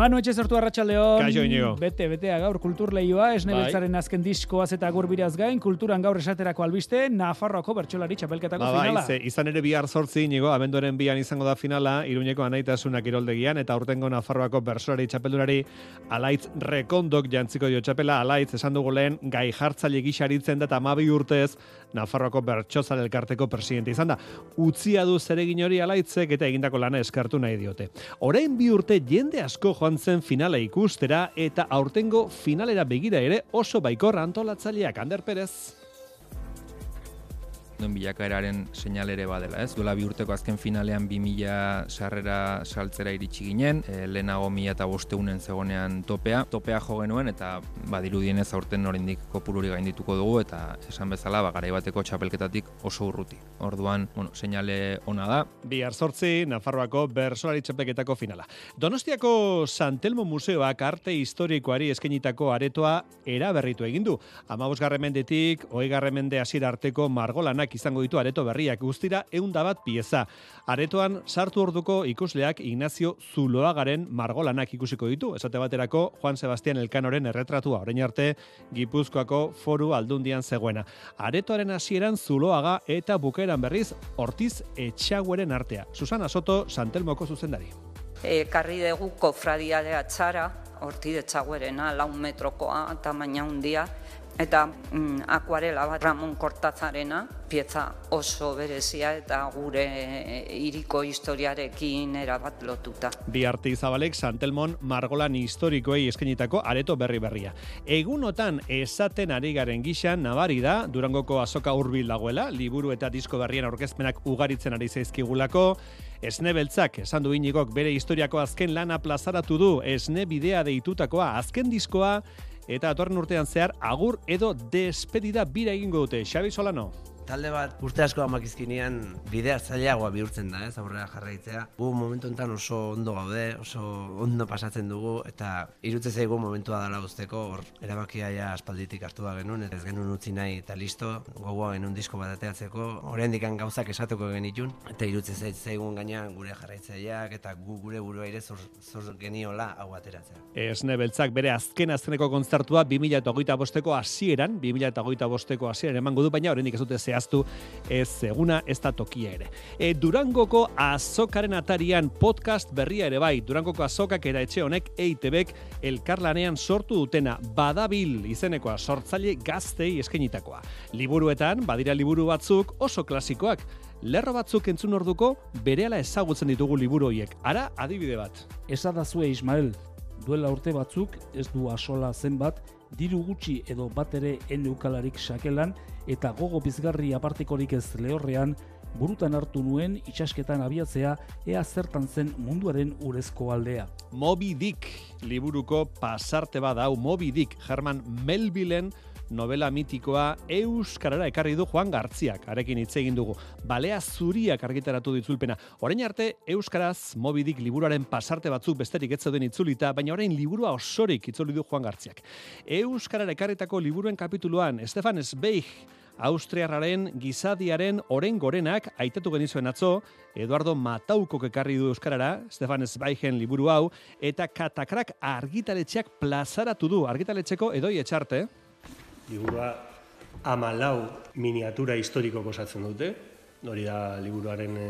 Manu etxe zertu arratsaldeon. Kaixo, Iñigo. Bete, betea gaur kulturleioa, esnebeltzaren azken diskoaz eta gurbiraz gain, kulturan gaur esaterako albiste, Nafarroako bertsolari txapelketako Ba, bai, finala. ze, izan ere bihar sortzi, inigo, abenduaren bian izango da finala, iruñeko anaitasunak iroldegian, eta urtengo Nafarroako bersolari txapeldunari alaitz rekondok jantziko dio txapela, alaitz esan dugu lehen, gai jartzaile gixaritzen da eta amabi urtez, Nafarroako bertxozal elkarteko presidente izan da. Utzia du zeregin hori alaitzek eta egindako lana eskartu nahi diote. Orain bi urte jende asko joan zen finala ikustera eta aurtengo finalera begira ere oso baikor antolatzaileak Ander Perez. Duen bilakaeraren seinalere badela, ez? Duela bi urteko azken finalean 2000 sarrera saltzera iritsi ginen, e, lehenago 1000 eta bosteunen zegonean topea, topea jo genuen eta badirudienez aurten oraindik kopururi gaindituko dugu eta esan bezala ba garaibateko txapelketatik oso urruti. Orduan, bueno, seinale ona da. Bihar sortzi, Nafarroako bersolari txapelketako finala. Donostiako Santelmo Museoak arte historikoari eskenitako aretoa eraberritu egin du. Amabosgarren mendetik, oigarren mende hasiera arteko margolanak izango ditu areto berriak guztira eunda bat pieza. Aretoan sartu orduko ikusleak Ignacio Zuloagaren margolanak ikusiko ditu. Esate baterako Juan Sebastian Elkanoren erretratua orain arte Gipuzkoako foru aldundian zegoena. Aretoaren hasieran Zuloaga eta bukaeran berriz Ortiz Etxagueren artea. Susana Soto, Santelmoko zuzendari. Ekarri dugu kofradialea txara, horti detxaguerena, lau metrokoa, tamaina handia, eta mm, akuarela bat Ramon Kortazarena, pieza oso berezia eta gure iriko historiarekin erabat lotuta. Bi arte izabalek Santelmon margolan historikoei eskenitako areto berri berria. Egunotan esaten ari garen gixan nabari da Durangoko azoka hurbil dagoela, liburu eta disko berrien aurkezpenak ugaritzen ari zaizkigulako, Esne beltzak, esan du inigok bere historiako azken lana plazaratu du, esne bidea deitutakoa azken diskoa, eta atorren urtean zehar agur edo despedida bira egingo dute. Xabi Solano. Talde bat urte asko amakizkinean bidea zailagoa bihurtzen da, ez aurrera jarraitzea. Gu momentu enten oso ondo gaude, oso ondo pasatzen dugu, eta irutze zaigu momentua dela usteko, hor erabakia ja aspalditik hartu da genuen, ez genuen utzi nahi eta listo, gogoa genuen disko bat ateatzeko, oraindik gauzak esatuko genitun, eta irutze zait zaigun gaina gure jarraitzaileak eta gu gure burua ere zor, zor geniola hau ateratzea. Esne beltzak bere azken azkeneko kontzertua 2008 bosteko hasieran, 2008 bosteko hasieran emango du, baina oraindik ez dute zehaztu ez eguna ez da tokia ere. E, Durangoko azokaren atarian podcast berria ere bai, Durangoko azokak eta etxe honek EITBek elkarlanean sortu dutena badabil izenekoa sortzaile gaztei eskenitakoa. Liburuetan, badira liburu batzuk oso klasikoak, lerro batzuk entzun orduko berehala ezagutzen ditugu liburu horiek. Ara, adibide bat. Esadazue Ismael, duela urte batzuk, ez du asola zenbat, diru gutxi edo bat ere eneukalarik sakelan eta gogo bizgarri apartikorik ez lehorrean, burutan hartu nuen itxasketan abiatzea ea zertan zen munduaren urezko aldea. Moby Dick liburuko pasarte bada hau Moby Dick Herman Melvillen novela mitikoa euskarara ekarri du Juan Gartziak, arekin hitz egin dugu. Balea zuriak argitaratu ditzulpena. Orain arte euskaraz Moby Dick liburuaren pasarte batzuk besterik ez zeuden itzulita, baina orain liburua osorik itzuli du Juan Gartziak. Euskarara ekarritako liburuen kapituluan Stefan Zweig Austriarraren gizadiaren oren gorenak aitatu genizuen atzo, Eduardo Mataukok ekarri du Euskarara, Stefan Zweigen liburu hau, eta katakrak argitaletxeak plazaratu du, argitaletxeko edoi etxarte. Liburua amalau miniatura historiko osatzen dute, hori da liburuaren e,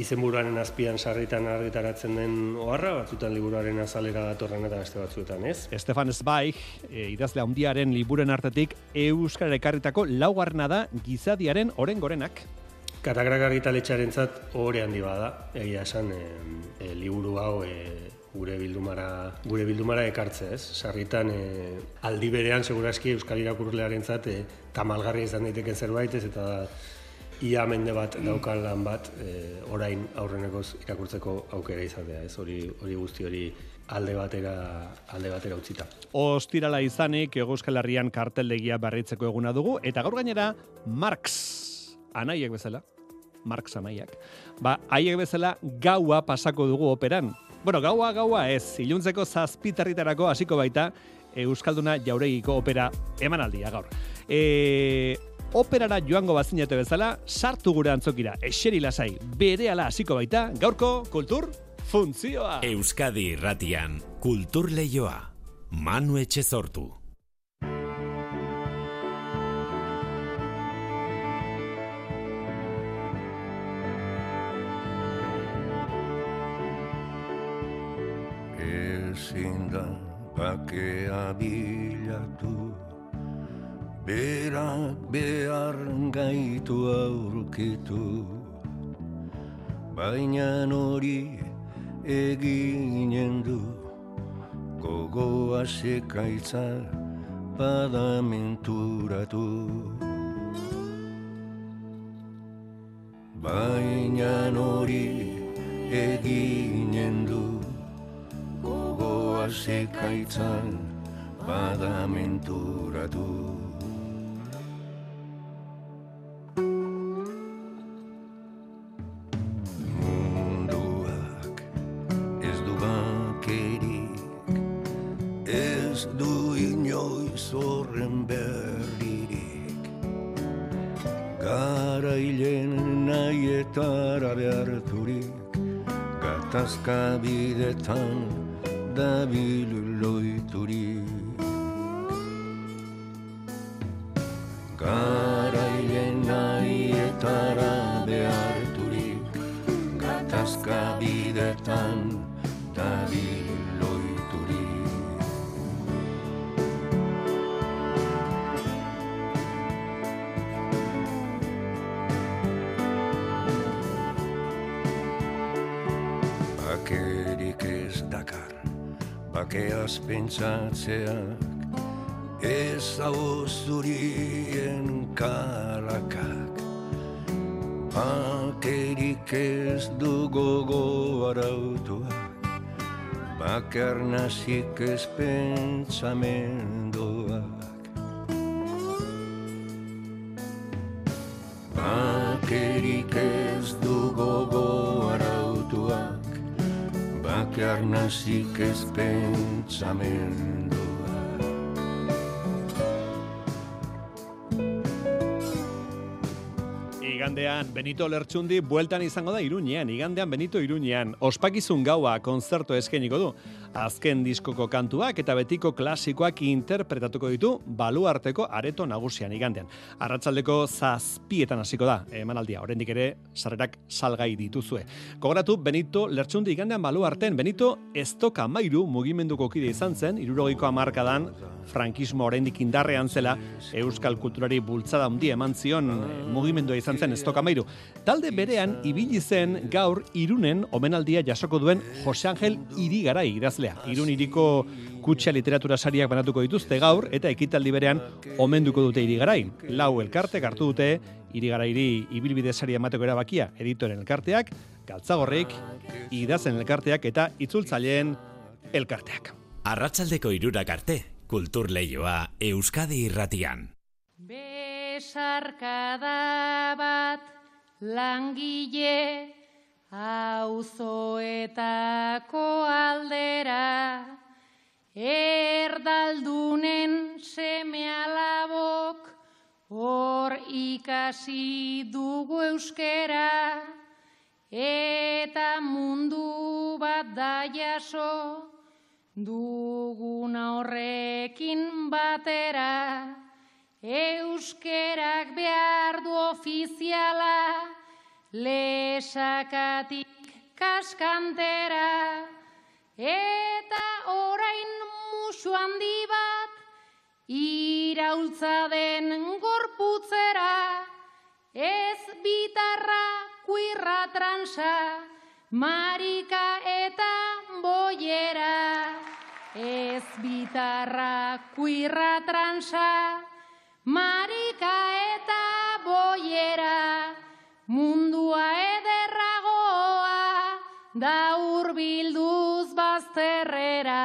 izenburuaren azpian sarritan argitaratzen den oharra, batzutan liburuaren azalera datorren eta beste batzuetan, ez? Stefan Zweig, e, idazle handiaren liburen artetik Euskara ekarritako laugarrena da gizadiaren oren gorenak. Katakrak argitaletxaren zat hori handi bada, egia esan e, e, liburu hau e, gure bildumara gure bildumara ekartze, ez? Sarritan e, aldi berean segurazki euskal irakurlearentzat e, tamalgarria izan daiteke zerbait, ez eta ia mende bat daukan lan bat e, orain aurrenekoz irakurtzeko aukera izatea, ez? Hori hori guzti hori alde batera alde batera utzita. Ostirala izanik Euskal Herrian karteldegia berritzeko eguna dugu eta gaur gainera Marx anaiek bezala Marx anaiak. Ba, haiek bezala gaua pasako dugu operan. Bueno, gaua gaua ez, iluntzeko zazpitarritarako hasiko baita Euskalduna jauregiko opera emanaldia gaur. E, operara joango bazinete bezala, sartu gure antzokira, eseri lasai, bere ala hasiko baita, gaurko kultur funtzioa. Euskadi irratian, kultur leioa. Manu etxe sortu. Bakea bilatu Berak behar gaitu aurkitu. Baina hori eginen du Gogoa sekaitza badamenturatu Baina hori eginen du Gogoa sekaitzan badamenturatu Munduak ez du bakerik Ez du inoiz horren berririk. Garailen nahietara beharturik Gatazka bidetan Bakerik ez dakar. Bakeaz pentsatzeak Ez hau zurien kalakak. Bakerik ez du gogo arautuak. Bakar nazik ez pentsamenduak pentsamenduak Igandean Benito Lertxundi bueltan izango da Iruñean, igandean Benito Iruñean. Ospakizun gaua konzerto eskainiko du. Azken diskoko kantuak eta betiko klasikoak interpretatuko ditu baluarteko areto nagusian igandean. Arratsaldeko zazpietan hasiko da, emanaldia, oraindik ere sarrerak salgai dituzue. Kogoratu Benito Lertxundi igandean baluarten, Benito Estoka Mairu mugimenduko kide izan zen, irurogeiko amarkadan, frankismo oraindik indarrean zela, euskal kulturari bultzada handi eman zion mugimendua izan zen Estoka Mairu. Talde berean ibili zen gaur Irunen omenaldia jasoko duen Jose Angel Irigarai idazlea. Irun iriko kutxa literatura sariak banatuko dituzte gaur eta ekitaldi berean omenduko dute Irigarai. Lau elkartek hartu dute Irigarairi ibilbide saria emateko erabakia editoren elkarteak, galtzagorrik, idazen elkarteak eta itzultzaileen elkarteak. Arratsaldeko irurak arte, kultur leioa Euskadi irratian. Besarkada bat langile auzoetako aldera erdaldunen seme alabok hor ikasi dugu euskera eta mundu bat da jaso duguna horrekin batera Euskerak behar du ofiziala, lesakatik kaskantera, eta orain musu handi bat, iraultza den gorputzera, ez bitarra kuirra transa, marika eta boiera. Ez bitarra kuirra transa, marika da urbilduz bazterrera.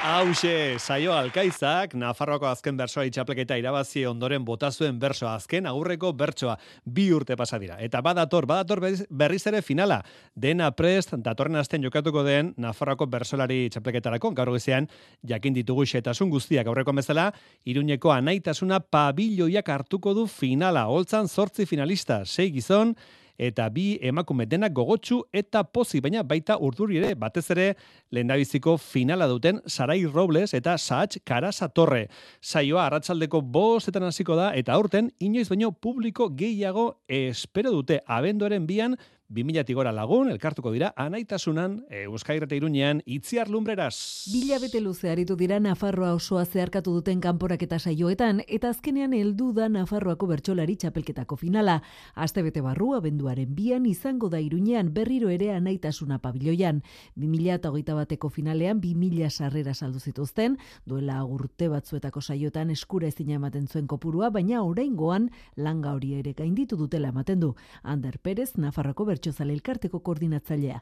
Hau Hauxe, saio alkaizak, Nafarroako azken bersoa itxapleketa irabazi ondoren bota zuen bersoa azken agurreko bertsoa bi urte pasa dira. Eta badator, badator berriz- ere finala. Dena prest, datorren asten jokatuko den Nafarroako bersolari itxapleketarako, gaur goizean jakin ditugu xetasun guztiak aurreko bezala, Iruñeko anaitasuna pabilloiak hartuko du finala. Holtzan zortzi finalista, sei gizon, eta bi emakume denak gogotsu eta pozi, baina baita urduri ere, batez ere lehendabiziko finala duten Sarai Robles eta Saatz Karasa Torre. Saioa arratsaldeko bostetan hasiko da eta aurten inoiz baino publiko gehiago espero dute abenduaren bian 2000 gora lagun, elkartuko dira, anaitasunan, Euskairrete Iruñean, itziar lumbreraz. Bilabete luze aritu dira Nafarroa osoa zeharkatu duten kanporaketa saioetan, eta azkenean heldu da Nafarroako bertsolari txapelketako finala. Astebete barru abenduaren bian izango da Iruñean berriro ere anaitasuna pabiloian. 2008 bateko finalean 2000 sarrera saldu zituzten, duela urte batzuetako saiotan eskura ezina ematen zuen kopurua, baina oraingoan langa hori ere gainditu dutela ematen du. Ander Perez, Nafarroako bertsozale elkarteko koordinatzailea.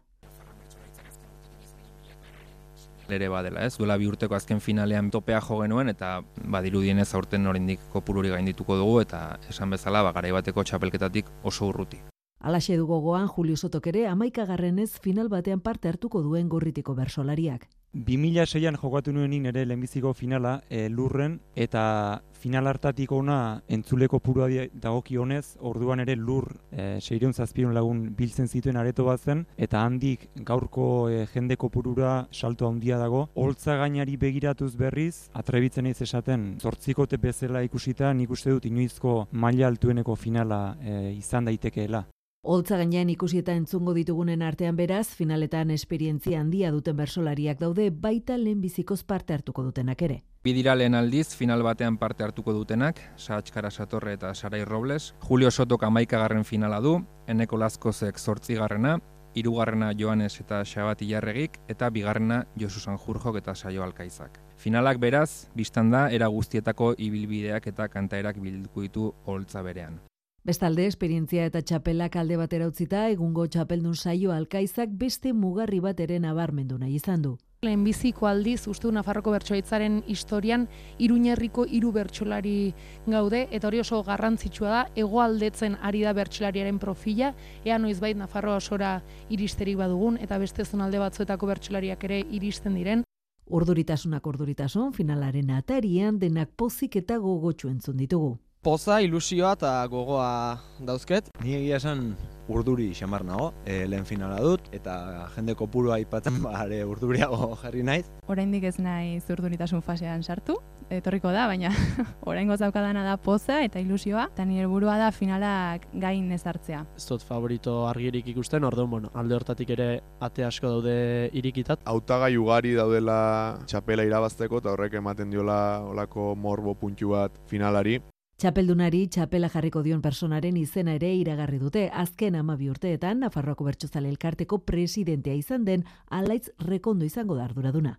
ere badela, ez? Duela bi urteko azken finalean topea jo genuen eta badirudienez aurten oraindik kopururi gaindituko dugu eta esan bezala ba garaibateko txapelketatik oso urruti. Alaxe du gogoan Julio Sotok ere amaikagarrenez final batean parte hartuko duen gorritiko bersolariak. 2006an jokatu nuenin ere lehenbiziko finala e, lurren eta final hartatik ona entzuleko purua di- dagokionez orduan ere lur e, seireun zazpiron lagun biltzen zituen areto bat zen eta handik gaurko e, jende kopurura salto handia dago holtza gainari begiratuz berriz atrebitzen naiz esaten zortzikote bezala ikusita nik uste dut inoizko maila altueneko finala e, izan daitekeela. Holtza gainean ikusi eta entzungo ditugunen artean beraz, finaletan esperientzia handia duten bersolariak daude baita lehenbizikoz parte hartuko dutenak ere. Bidira lehen aldiz, final batean parte hartuko dutenak, Saatz Karasatorre eta Sarai Robles. Julio Sotok amaikagarren finala du, Eneko Lazkozek zortzigarrena, hirugarrena Joanes eta Xabat Ilarregik, eta bigarrena Josu Sanjurjok eta Saio Alkaizak. Finalak beraz, biztan da, era guztietako ibilbideak eta kantaerak bilduko ditu holtza berean. Bestalde, esperientzia eta txapelak alde batera utzita, egungo txapeldun saio alkaizak beste mugarri bat ere nabarmendu nahi izan du. Lehenbiziko aldiz, uste du Nafarroko bertsoitzaren historian, iruñerriko hiru bertsolari gaude, eta hori oso garrantzitsua da, egoaldetzen ari da bertsolariaren profila, ea noizbait Nafarroa osora iristerik badugun, eta beste zonalde batzuetako bertsolariak ere iristen diren. Urduritasunak urduritasun, finalaren atarian denak pozik eta gogotsu entzun ditugu. Poza, ilusioa eta gogoa dauzket. Ni egia esan urduri xamar nago, e, lehen finala dut, eta jende kopurua aipatzen bare urduriago jarri naiz. Oraindik ez nahi zurduritasun fasean sartu, etorriko da, baina oraingo zaukadana da poza eta ilusioa, eta nire helburua da finalak gain ez hartzea. Ez dut favorito argirik ikusten, orduan, bueno, alde hortatik ere ate asko daude irikitat. Hautagai ugari daudela txapela irabazteko eta horrek ematen diola olako morbo puntu bat finalari. Txapeldunari txapela jarriko dion personaren izena ere iragarri dute. Azken amabi urteetan, Nafarroako Bertsozale Elkarteko presidentea izan den alaitz rekondo izango da arduraduna.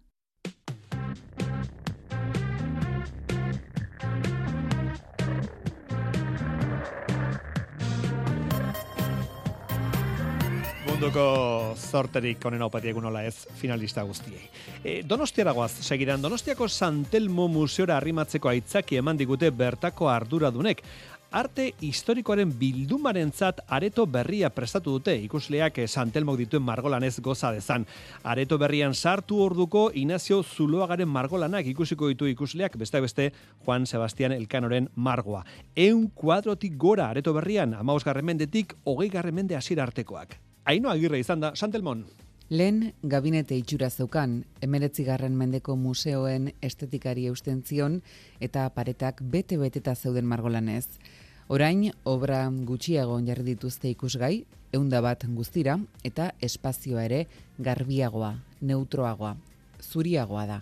Munduko zorterik onen haupatiek nola ez finalista guztiei. E, Donostiaragoaz, segidan Donostiako Santelmo Museora arrimatzeko aitzaki eman digute bertako arduradunek. Arte historikoaren bildumarentzat areto berria prestatu dute ikusleak eh, Santelmok dituen margolanez goza dezan. Areto berrian sartu orduko Inazio Zuloagaren margolanak ikusiko ditu ikusleak beste beste Juan Sebastian Elkanoren margoa. Eun kuadrotik gora areto berrian, amaus mendetik, hogei mende hasiera artekoak. Aino agirre izan da, Santelmon. Lehen gabinete itxura zeukan, emeretzigarren mendeko museoen estetikari eusten zion eta paretak bete-beteta zeuden margolanez. Orain, obra gutxiago jarri dituzte ikusgai, eunda bat guztira, eta espazioa ere garbiagoa, neutroagoa, zuriagoa da.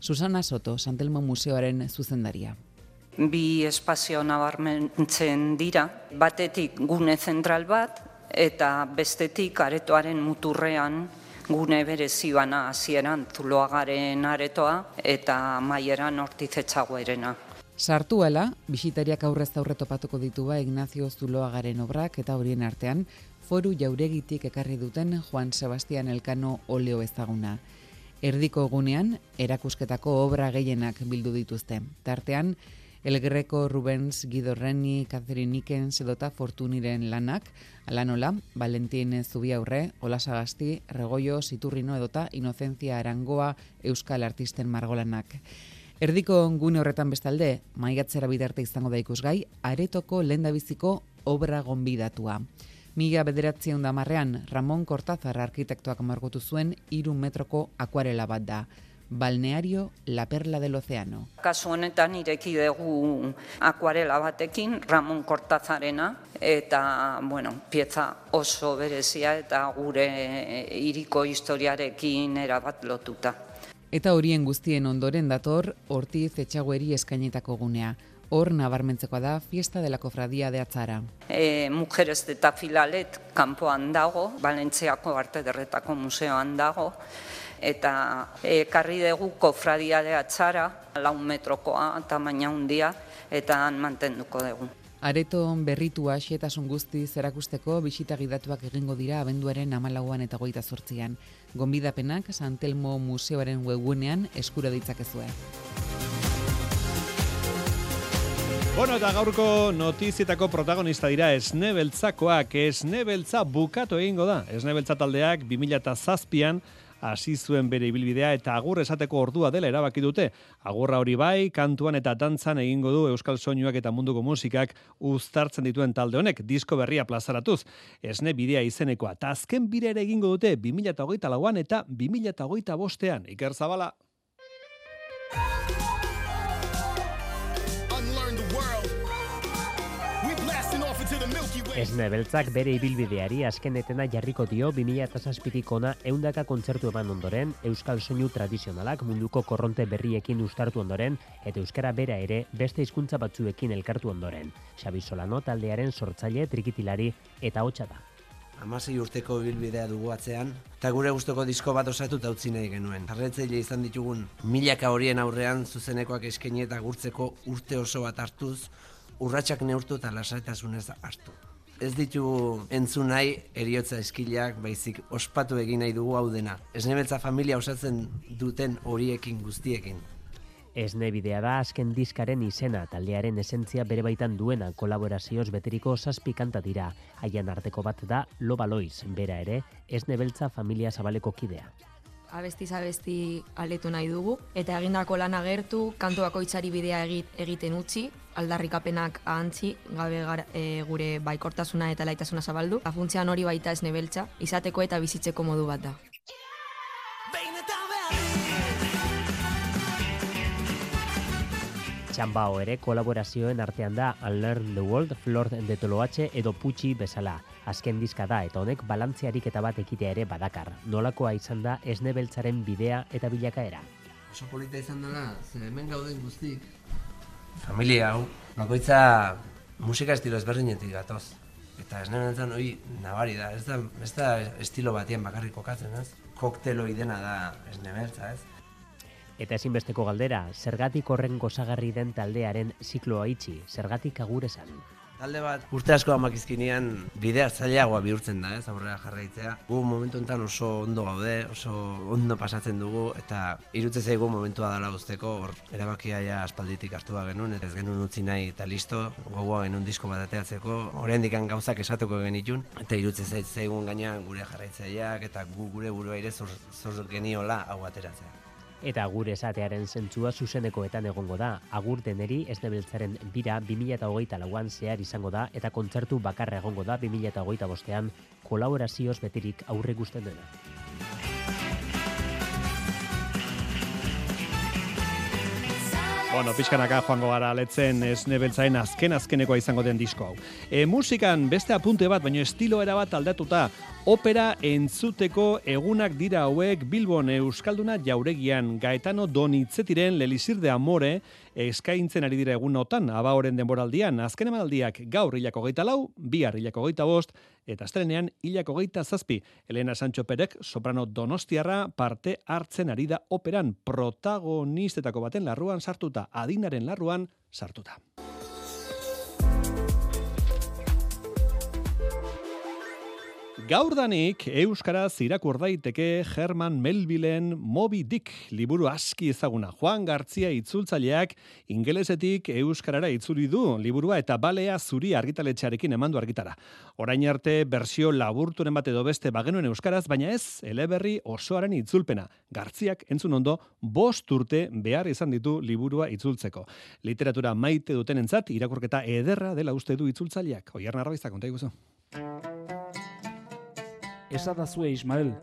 Susana Soto, Santelmo Museoaren zuzendaria. Bi espazio nabarmentzen dira, batetik gune zentral bat, eta bestetik aretoaren muturrean gune berezi bana hasieran zuloagaren aretoa eta maieran hortizetzagoerena. Sartuela, bisitariak aurrez aurre topatuko ditu ba Ignacio Zuloagaren obrak eta horien artean foru jauregitik ekarri duten Juan Sebastian Elkano oleo ezaguna. Erdiko egunean, erakusketako obra gehienak bildu dituzte. Tartean, El Greco, Rubens, Guido Reni, Catherine Nickens edota Fortuniren lanak, alanola, Valentin Zubiaurre, Olasagasti, Regoio, Siturrino edota Inocencia Arangoa Euskal Artisten margolanak. Erdiko gune horretan bestalde, maigatzera bidarte izango da ikusgai, aretoko lendabiziko obra gonbidatua. Mila bederatzen da marrean, Ramon Cortázar arkitektoak margotu zuen iru metroko akuarela bat da. Balneario La Perla del Oceano. Kasu honetan ireki dugu akuarela batekin, Ramon Kortazarena, eta, bueno, pieza oso berezia eta gure iriko historiarekin erabat lotuta. Eta horien guztien ondoren dator, Ortiz Etxagueri eskainetako gunea. Hor nabarmentzeko da Fiesta de la Cofradía de Atzara. E, Mujeres de Tafilalet kanpoan dago, Balentziako Arte Derretako Museoan dago, eta ekarri dugu kofradia de atzara, lau metrokoa, tamaina handia eta han mantenduko dugu. Areto berritua xetasun guzti zerakusteko bisita gidatuak egingo dira abenduaren amalauan eta goita sortzian. Gonbidapenak Santelmo Museoaren webgunean eskura ditzakezue. Bueno, eta gaurko notizietako protagonista dira esnebeltzakoak, esnebeltza bukatu egingo da. Esnebeltza taldeak 2007an hasi zuen bere ibilbidea eta agur esateko ordua dela erabaki dute. Agurra hori bai, kantuan eta dantzan egingo du Euskal Soinuak eta munduko musikak uztartzen dituen talde honek, disko berria plazaratuz. Esne bidea izenekoa, eta azken bire ere egingo dute 2008 lauan eta 2008 bostean. Iker Zabala. Esne beltzak bere ibilbideari azken etena jarriko dio 2007tik ona eundaka kontzertu eman ondoren, Euskal Soinu tradizionalak munduko korronte berriekin ustartu ondoren, eta Euskara bera ere beste hizkuntza batzuekin elkartu ondoren. Xabi Solano taldearen sortzaile trikitilari eta hotxa da. Amasei urteko bilbidea dugu atzean, eta gure gustoko disko bat osatu utzi nahi genuen. Jarretzaile izan ditugun milaka horien aurrean zuzenekoak eskaini eta gurtzeko urte oso bat hartuz, urratsak neurtu eta lasaitasunez hartu ez ditu entzun nahi eriotza eskilak baizik ospatu egin nahi dugu hau dena. Esnebeltza familia osatzen duten horiekin guztiekin. Esne bidea da azken diskaren izena taldearen esentzia bere baitan duena kolaborazioz beteriko zazpi kanta dira. Haian arteko bat da Loba Loiz, bera ere, esnebeltza familia zabaleko kidea abesti zabesti aletu nahi dugu, eta egindako lan agertu, kantu bakoitzari bidea egit, egiten utzi, aldarrikapenak ahantzi, gabe e, gure baikortasuna eta laitasuna zabaldu, afuntzean hori baita ez nebeltza, izateko eta bizitzeko modu bat da. Txambao ere kolaborazioen artean da Unlearn the World, Flor de Toloatxe edo Putxi bezala. Azken dizka da eta honek balantziarik eta bat ekitea ere badakar. Nolakoa izan da esne beltzaren bidea eta bilakaera. Oso polita izan dela, ze hemen gauden guztik. Familia hau, bakoitza musika estilo ezberdinetik gatoz. Eta esne beltzan hori nabari da, ez da, ez da estilo batien bakarrik kokatzen, ez? Kokteloi dena da esne beltza, ez? Eta ezinbesteko galdera, zergatik horren gozagarri den taldearen zikloa itxi, zergatik agur esan. Talde bat urte asko amakizkinean bidea zailagoa bihurtzen da, ez, aurrera jarraitzea. Gu momentu enten oso ondo gaude, oso ondo pasatzen dugu, eta irutze zaigu momentua dela guzteko, hor erabakia ja aspalditik da genuen, eta ez genuen utzi nahi eta listo, gogoa genuen disko bat ateatzeko, horrein gauzak esatuko genitun, eta irutze zaigun gaina gure jarraitzaileak, eta gu gure burua ere zor, zor geniola hau ateratzea eta gure esatearen zentzua zuzenekoetan egongo da. Agur deneri ez nebeltzaren bira 2008 lauan zehar izango da eta kontzertu bakarra egongo da 2008 bostean kolaborazioz betirik aurre guzten dena. Bueno, pixkanaka joango gara letzen esnebeltzaen azken azkenekoa izango den disko hau. E, musikan beste apunte bat, baino estilo era bat aldatuta, opera entzuteko egunak dira hauek Bilbon Euskalduna jauregian Gaetano Donitzetiren Lelisir de Amore eskaintzen ari dira egunotan, abaoren denboraldian, azken emaldiak gaur hilako geita lau, bihar hilako geita bost, eta estrenean hilako geita zazpi. Elena Sancho Perek, soprano donostiarra, parte hartzen ari da operan protagonistetako baten larruan sartuta, adinaren larruan sartuta. Gaurdanik euskaraz irakur daiteke Herman Melvillen Moby Dick liburu aski ezaguna. Juan Gartzia itzultzaileak ingelesetik euskarara itzuli du liburua eta balea zuri argitaletxearekin emandu argitara. Orain arte bersio laburturen bat edo beste bagenuen euskaraz, baina ez eleberri osoaren itzulpena. Gartziak entzun ondo bost urte behar izan ditu liburua itzultzeko. Literatura maite dutenentzat irakurketa ederra dela uste du itzultzaileak. Oiar narroizta konta iguzu. Esadazue Ismael,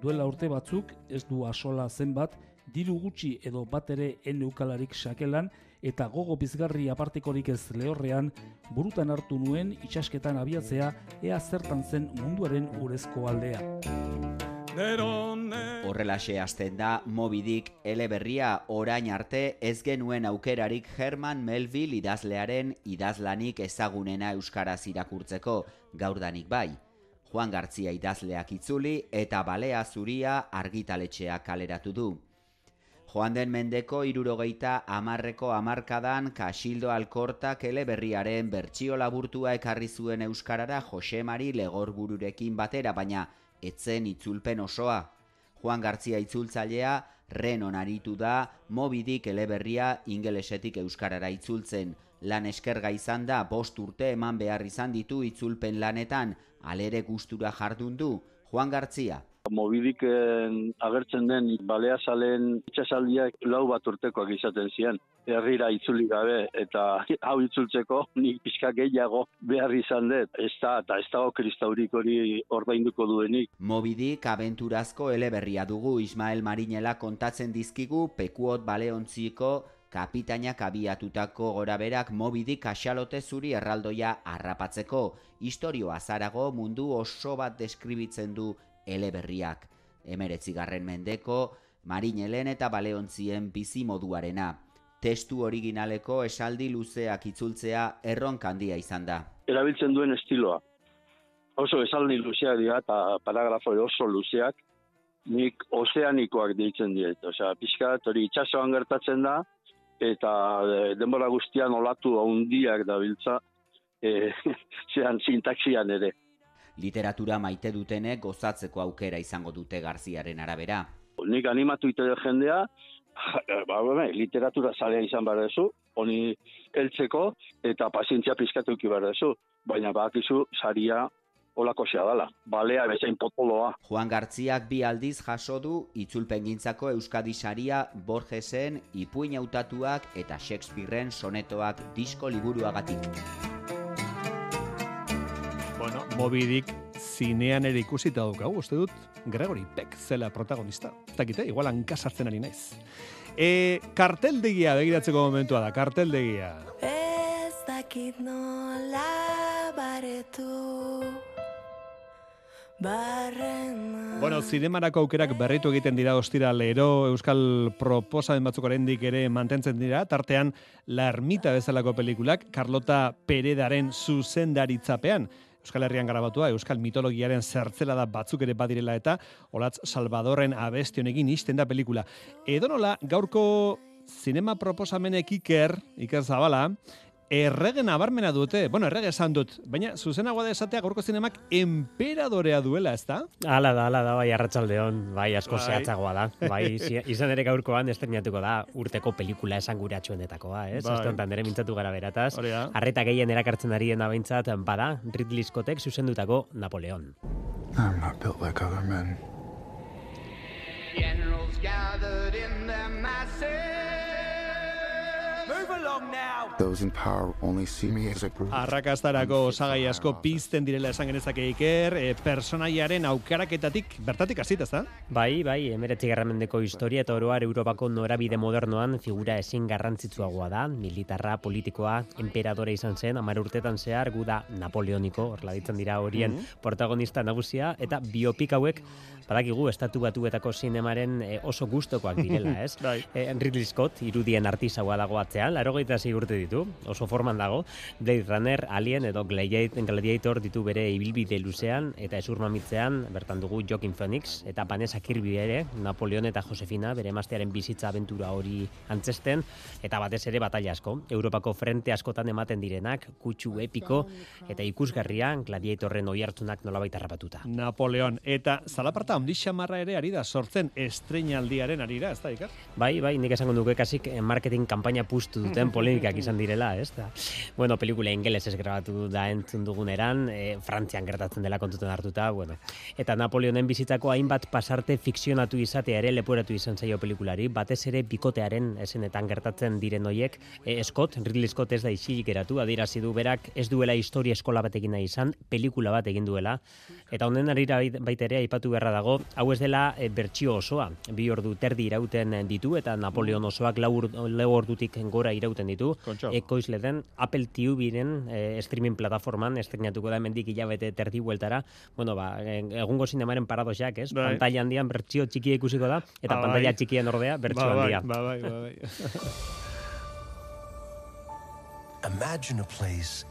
duela urte batzuk ez du asola zenbat, diru gutxi edo bat ere eneukalarik sakelan eta gogo bizgarri apartekorik ez lehorrean burutan hartu nuen itxasketan abiatzea ea zertan zen munduaren urezko aldea. Horrelaxe hasten da Mobidik eleberria orain arte ez genuen aukerarik Herman Melville idazlearen idazlanik ezagunena euskaraz irakurtzeko gaurdanik bai. Juan Gartzia idazleak itzuli eta balea zuria argitaletxeak kaleratu du. Joan den mendeko irurogeita amarreko amarkadan Kasildo Alkortak eleberriaren bertsio laburtua ekarri zuen euskarara Jose Mari legorbururekin batera, baina etzen itzulpen osoa. Juan Gartzia itzultzailea renon aritu da mobidik eleberria ingelesetik euskarara itzultzen. Lan eskerga izan da bost urte eman behar izan ditu itzulpen lanetan, alere gustura jardun du Juan Gartzia. Mobidik agertzen den baleazalen itxasaldiak lau bat urtekoak izaten ziren. Herrira itzuli gabe eta hau itzultzeko nik pixka gehiago behar izan dut. Ez da, eta ez dago kristaurik hori ordainduko duenik. Mobidik abenturazko eleberria dugu Ismael Marinela kontatzen dizkigu pekuot baleontziko kapitainak abiatutako goraberak mobidik asalote zuri erraldoia harrapatzeko. Historioa zarago mundu oso bat deskribitzen du eleberriak. Emeretzigarren mendeko, marinelen eta baleontzien bizi moduarena. Testu originaleko esaldi luzeak itzultzea erronk handia izan da. Erabiltzen duen estiloa. Oso esaldi luzeak dira eta paragrafo oso luzeak, nik ozeanikoak deitzen diet. Osea, pixkat hori itxasoan gertatzen da, eta e, denbora guztian olatu handiak dabiltza e, zean sintaxian ere. Literatura maite dutenek gozatzeko aukera izango dute Garziaren arabera. Nik animatu ite jendea, ba, ba, literatura zalea izan behar dezu, honi heltzeko eta pazientzia pizkatu behar dezu. Baina bakizu saria olako dala, balea bezain potoloa. Juan Gartziak bi aldiz jaso du itzulpengintzako Euskadi saria Borgesen, Ipuin hautatuak eta Shakespeareen sonetoak disko liburuagatik. Bueno, Mobidik zinean ere ikusita daukagu, uste dut, Gregory Peck zela protagonista. Ez dakite, igual hankasartzen ari naiz. E, karteldegia begiratzeko momentua da, karteldegia. Ez dakit nola baretu. Bueno, zinemarako aukerak berritu egiten dira ostira lero Euskal proposamen batzuk oraindik ere mantentzen dira, tartean La Ermita bezalako pelikulak, Carlota Peredaren zuzendaritzapean, Euskal Herrian garabatua, Euskal mitologiaren zertzela da batzuk ere badirela eta Olatz Salvadorren abestionekin isten da pelikula. Edo nola, gaurko zinema proposamenek iker, iker zabala, errege nabarmena dute, bueno, errege esan dut, baina zuzenagoa da esatea gaurko zinemak emperadorea duela, ezta? Hala da, hala da, bai, arratsaldeon, bai, asko Bai. zehatzagoa da. Bai, izan ere gaurkoan estrenatuko da urteko pelikula esan guratxuenetakoa, ez? Bai. Bai. nire mintzatu gara berataz. Arreta gehien erakartzen ari dena behintzat, bada, Ridley Scottek zuzendutako Napoleon. I'm not built like other men. Generals gathered in their masses. Those in power only see me as a brute. Arrakastarako osagai asko pizten direla esan genezake iker, e, personaiaren aukeraketatik bertatik hasita, ezta? Bai, bai, emeretzi garramendeko historia eta oroar Europako norabide modernoan figura ezin garrantzitsuagoa da, militarra, politikoa, emperadore izan zen, amar urtetan zehar, gu da Napoleoniko, horrela ditzen dira horien Mhm. protagonista nagusia, eta biopik hauek, badakigu, estatu batuetako zinemaren eh, oso gustokoak direla, ez? bai. Eh, Ridley Scott, irudien artisaua dago atzean, larogeita urte ditu, oso forman dago, Blade Runner, Alien edo Gladiator, ditu bere ibilbide luzean, eta ezur mamitzean, bertan dugu Joaquin Phoenix, eta Vanessa Kirby ere, Napoleon eta Josefina, bere emaztearen bizitza abentura hori antzesten, eta batez ere batalla asko. Europako frente askotan ematen direnak, kutsu epiko, eta ikusgarria, Gladiatorren oi hartzunak nolabait harrapatuta. Napoleon, eta zalaparta handi xamarra ere ari da sortzen estreinaldiaren arira, ez da, Iker? Bai, bai, nik esango nuke kasik eh, marketing kanpaina puztu duten polemikak izan direla, ez da. Bueno, pelikula ingelesez grabatu da entzun duguneran, e, Frantzian gertatzen dela kontuten hartuta, bueno. Eta Napoleonen bizitzako hainbat pasarte fikzionatu izatea ere leporatu izan zaio pelikulari, batez ere bikotearen esenetan gertatzen diren hoiek, e, Scott, Ridley Scott ez da isilik geratu, adierazi du berak ez duela historia eskola batekin nahi izan, pelikula bat egin duela, eta honen arira bait- baita ere aipatu beharra dago, hau ez dela e, bertsio osoa, bi ordu terdi irauten ditu, eta Napoleon osoak lau ordutik gora irauten ditu, Kontxo. ekoizle den Apple TV-ren e, streaming plataforman estrenatuko da hemendik hilabete terdi bueltara, bueno, ba, egungo sinemaren paradoxak, ez? Bai. Pantalla handian bertsio txikia ikusiko da, eta Ba, pantalla bai. txikian ordea bertsio Ba, bai, handia. ba, bai, ba, bai. Imagine a place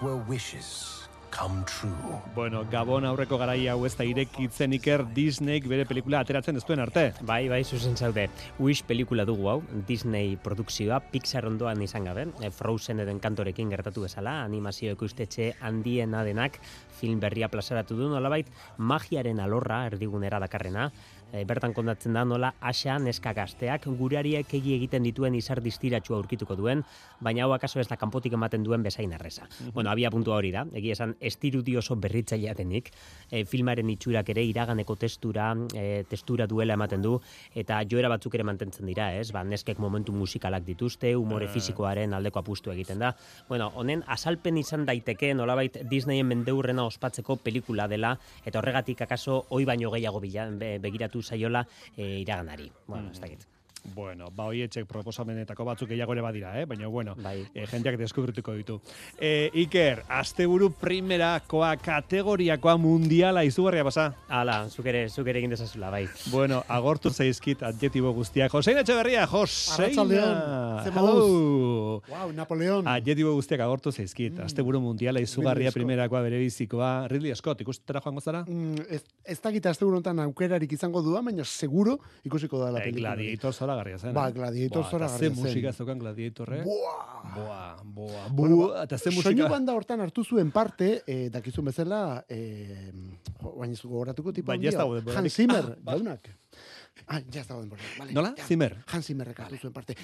where wishes come true. Bueno, Gabon aurreko garaia hau ez da irekitzen Iker Disneyk bere pelikula ateratzen ez duen arte. Bai, bai, zuzen zaude. Wish pelikula dugu hau, Disney produkzioa, Pixar ondoan izan gabe, e, Frozen eden kantorekin gertatu bezala, animazio ikustetxe handiena denak film berria plazaratu du nolabait, magiaren alorra erdigunera dakarrena, e, bertan kontatzen da nola asa neska gazteak gurariek egi egiten dituen izar distiratsua aurkituko duen, baina hau akaso ez da kanpotik ematen duen bezain arreza. Bueno, abia puntua hori da, egia esan estirudi oso berritzailea denik, e, filmaren itxurak ere iraganeko testura, e, testura duela ematen du, eta joera batzuk ere mantentzen dira, ez? Ba, neskek momentu musikalak dituzte, umore fisikoaren aldeko apustu egiten da. Bueno, honen azalpen izan daiteke nolabait Disneyen mendeurrena ospatzeko pelikula dela, eta horregatik akaso hoi baino gehiago bila, be- begiratu zaiola e, iraganari. Bueno, ez dakit. Bueno, ba hoietxek proposamenetako batzuk gehiago ere badira, eh? baina bueno, bai. e, jendeak deskubrituko ditu. E, Iker, asteburu primerakoa kategoriakoa mundiala izugarria pasa. Hala, zuk ere, zuk ere egin dezazula, bai. Bueno, agortu zaizkit adjetibo guztiak. Josein Etxeberria, ze Hello! Wow, Napoleon. Adjetibo guztiak agortu zaizkit. Asteburu mundiala izugarria primerakoa bere bizikoa. Ridley Scott, ikustera joango zara? Mm, ez, ez dakit aste honetan aukerarik izango duan, baina seguro ikusiko da la Eh, pelikula. Zoragarria zen. Ba, eh? Gladiator zoragarria Eta zen. ze musika zeukan Gladiatorrek? Buah! Boa, boa, boa, ba, eta ze Soinu musika... banda hortan hartu zuen parte, eh, dakizun bezala, eh, baina zuko gogoratuko tipo Ba, handia. Hans Zimmer, Ah, ba. jaunak. Ah, ja ez dago denbora. Vale, Nola? ja. Zimmer? Hans Zimmerrek hartu zuen parte.